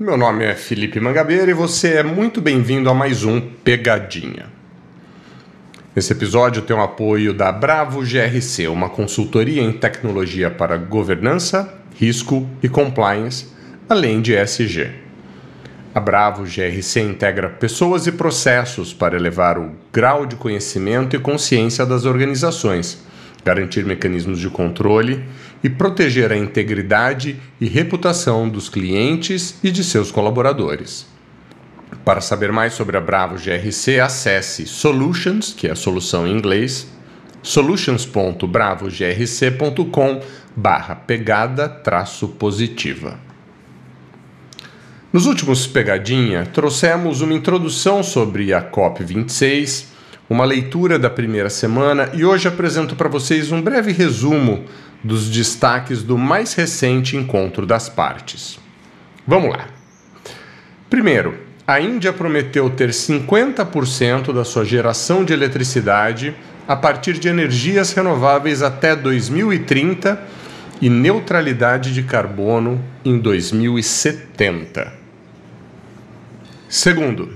meu nome é Felipe Mangabeira e você é muito bem-vindo a mais um Pegadinha. Esse episódio tem o apoio da Bravo GRC, uma consultoria em tecnologia para governança, risco e compliance, além de SG. A Bravo GRC integra pessoas e processos para elevar o grau de conhecimento e consciência das organizações, garantir mecanismos de controle e proteger a integridade e reputação dos clientes e de seus colaboradores. Para saber mais sobre a Bravo GRC, acesse Solutions, que é a solução em inglês, solutions.bravogrc.com barra pegada traço positiva. Nos últimos Pegadinha, trouxemos uma introdução sobre a COP26, uma leitura da primeira semana e hoje apresento para vocês um breve resumo dos destaques do mais recente encontro das partes. Vamos lá. Primeiro, a Índia prometeu ter 50% da sua geração de eletricidade a partir de energias renováveis até 2030 e neutralidade de carbono em 2070. Segundo,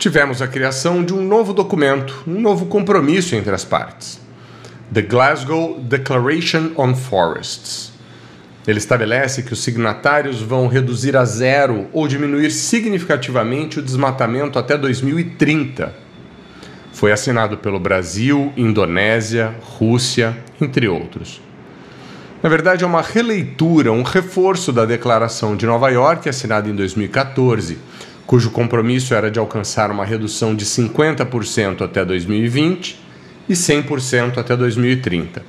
tivemos a criação de um novo documento, um novo compromisso entre as partes. The Glasgow Declaration on Forests. Ele estabelece que os signatários vão reduzir a zero ou diminuir significativamente o desmatamento até 2030. Foi assinado pelo Brasil, Indonésia, Rússia, entre outros. Na verdade, é uma releitura, um reforço da Declaração de Nova York, assinada em 2014, cujo compromisso era de alcançar uma redução de 50% até 2020 e 100% até 2030.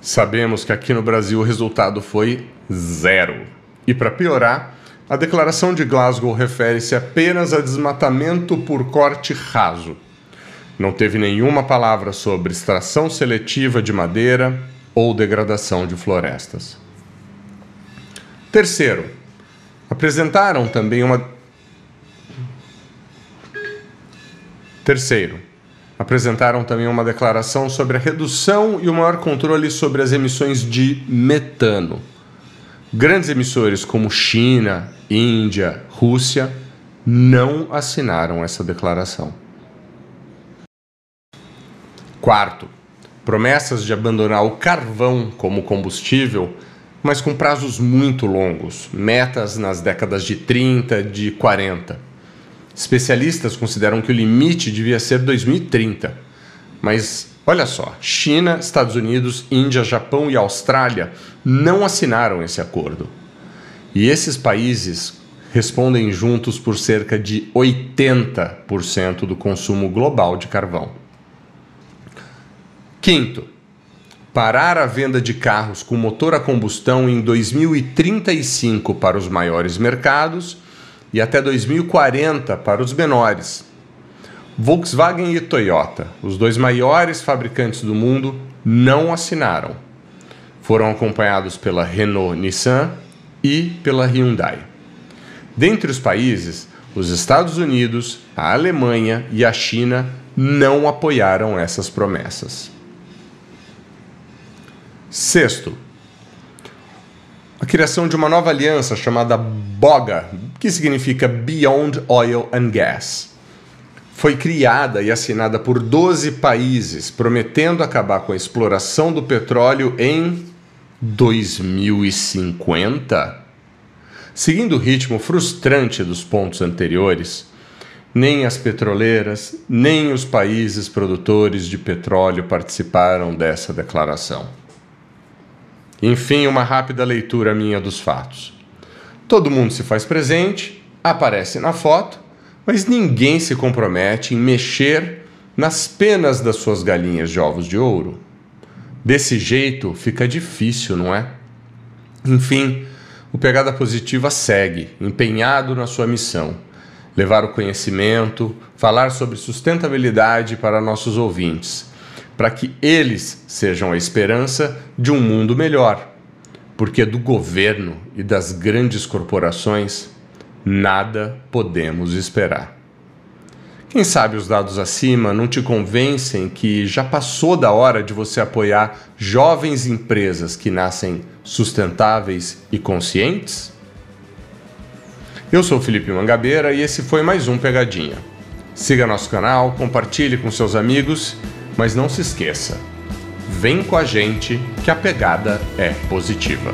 Sabemos que aqui no Brasil o resultado foi zero. E para piorar, a declaração de Glasgow refere-se apenas a desmatamento por corte raso. Não teve nenhuma palavra sobre extração seletiva de madeira ou degradação de florestas. Terceiro, apresentaram também uma. Terceiro, apresentaram também uma declaração sobre a redução e o maior controle sobre as emissões de metano. Grandes emissores como China, Índia, Rússia não assinaram essa declaração. Quarto, promessas de abandonar o carvão como combustível, mas com prazos muito longos, metas nas décadas de 30, de 40 Especialistas consideram que o limite devia ser 2030. Mas olha só, China, Estados Unidos, Índia, Japão e Austrália não assinaram esse acordo. E esses países respondem juntos por cerca de 80% do consumo global de carvão. Quinto, parar a venda de carros com motor a combustão em 2035 para os maiores mercados e até 2040 para os menores. Volkswagen e Toyota, os dois maiores fabricantes do mundo, não assinaram. Foram acompanhados pela Renault Nissan e pela Hyundai. Dentre os países, os Estados Unidos, a Alemanha e a China não apoiaram essas promessas. Sexto, criação de uma nova aliança chamada BOGA, que significa Beyond Oil and Gas. Foi criada e assinada por 12 países, prometendo acabar com a exploração do petróleo em 2050. Seguindo o ritmo frustrante dos pontos anteriores, nem as petroleiras, nem os países produtores de petróleo participaram dessa declaração. Enfim, uma rápida leitura minha dos fatos. Todo mundo se faz presente, aparece na foto, mas ninguém se compromete em mexer nas penas das suas galinhas de ovos de ouro. Desse jeito fica difícil, não é? Enfim, o Pegada Positiva segue, empenhado na sua missão, levar o conhecimento, falar sobre sustentabilidade para nossos ouvintes, para que eles sejam a esperança de um mundo melhor. Porque do governo e das grandes corporações nada podemos esperar. Quem sabe os dados acima não te convencem que já passou da hora de você apoiar jovens empresas que nascem sustentáveis e conscientes? Eu sou Felipe Mangabeira e esse foi mais um Pegadinha. Siga nosso canal, compartilhe com seus amigos, mas não se esqueça: vem com a gente que a pegada é positiva.